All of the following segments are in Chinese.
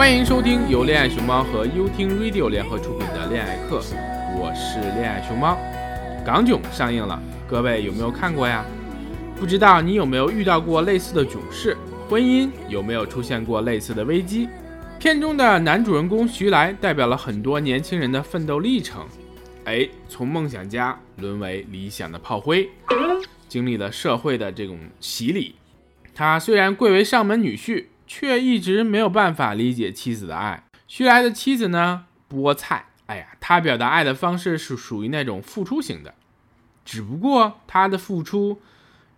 欢迎收听由恋爱熊猫和优听 Radio 联合出品的恋爱课，我是恋爱熊猫。港囧上映了，各位有没有看过呀？不知道你有没有遇到过类似的囧事？婚姻有没有出现过类似的危机？片中的男主人公徐来代表了很多年轻人的奋斗历程。哎，从梦想家沦为理想的炮灰，经历了社会的这种洗礼。他虽然贵为上门女婿。却一直没有办法理解妻子的爱。徐来的妻子呢？菠菜。哎呀，他表达爱的方式是属于那种付出型的，只不过他的付出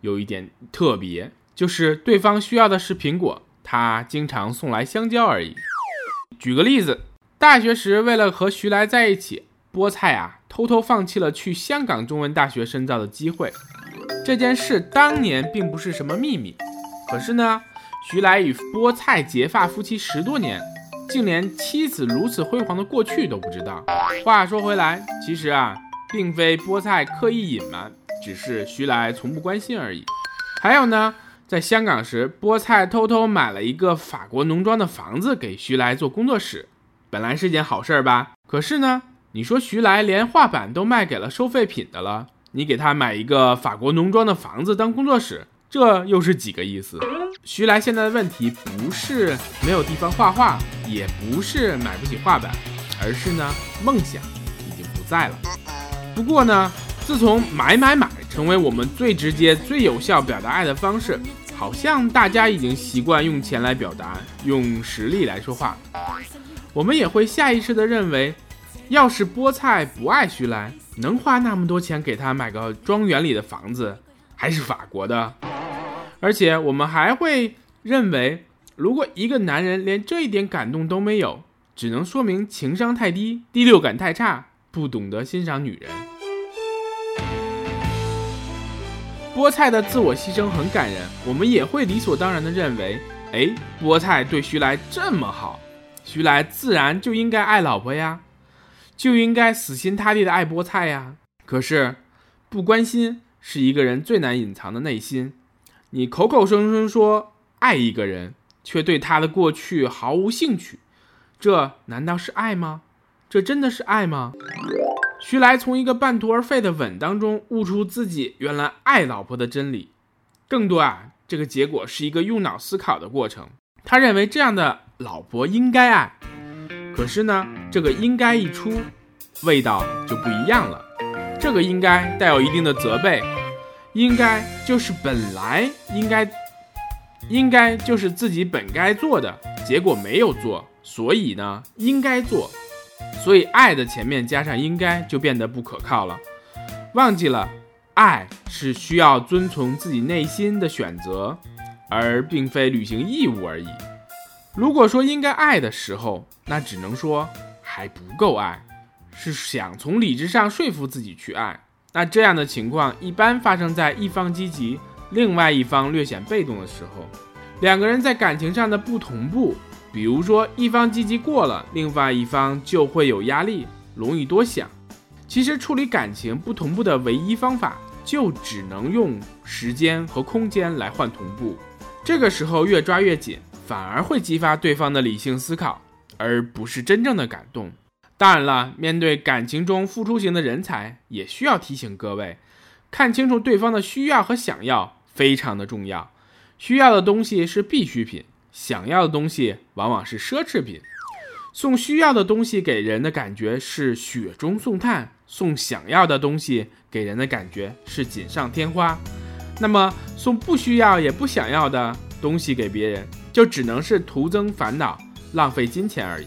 有一点特别，就是对方需要的是苹果，他经常送来香蕉而已。举个例子，大学时为了和徐来在一起，菠菜啊偷偷放弃了去香港中文大学深造的机会。这件事当年并不是什么秘密，可是呢？徐来与菠菜结发夫妻十多年，竟连妻子如此辉煌的过去都不知道。话说回来，其实啊，并非菠菜刻意隐瞒，只是徐来从不关心而已。还有呢，在香港时，菠菜偷偷买了一个法国农庄的房子给徐来做工作室，本来是件好事吧？可是呢，你说徐来连画板都卖给了收废品的了，你给他买一个法国农庄的房子当工作室？这又是几个意思？徐来现在的问题不是没有地方画画，也不是买不起画板，而是呢梦想已经不在了。不过呢，自从买买买成为我们最直接、最有效表达爱的方式，好像大家已经习惯用钱来表达，用实力来说话。我们也会下意识地认为，要是菠菜不爱徐来，能花那么多钱给他买个庄园里的房子，还是法国的？而且我们还会认为，如果一个男人连这一点感动都没有，只能说明情商太低，第六感太差，不懂得欣赏女人。菠菜的自我牺牲很感人，我们也会理所当然的认为，哎，菠菜对徐来这么好，徐来自然就应该爱老婆呀，就应该死心塌地的爱菠菜呀。可是，不关心是一个人最难隐藏的内心。你口口声声说爱一个人，却对他的过去毫无兴趣，这难道是爱吗？这真的是爱吗？徐来从一个半途而废的吻当中悟出自己原来爱老婆的真理，更多啊，这个结果是一个用脑思考的过程。他认为这样的老婆应该爱，可是呢，这个应该一出，味道就不一样了。这个应该带有一定的责备。应该就是本来应该，应该就是自己本该做的，结果没有做，所以呢应该做，所以爱的前面加上应该就变得不可靠了，忘记了爱是需要遵从自己内心的选择，而并非履行义务而已。如果说应该爱的时候，那只能说还不够爱，是想从理智上说服自己去爱。那这样的情况一般发生在一方积极，另外一方略显被动的时候。两个人在感情上的不同步，比如说一方积极过了，另外一方就会有压力，容易多想。其实处理感情不同步的唯一方法，就只能用时间和空间来换同步。这个时候越抓越紧，反而会激发对方的理性思考，而不是真正的感动。当然了，面对感情中付出型的人才，也需要提醒各位，看清楚对方的需要和想要非常的重要。需要的东西是必需品，想要的东西往往是奢侈品。送需要的东西给人的感觉是雪中送炭，送想要的东西给人的感觉是锦上添花。那么送不需要也不想要的东西给别人，就只能是徒增烦恼，浪费金钱而已。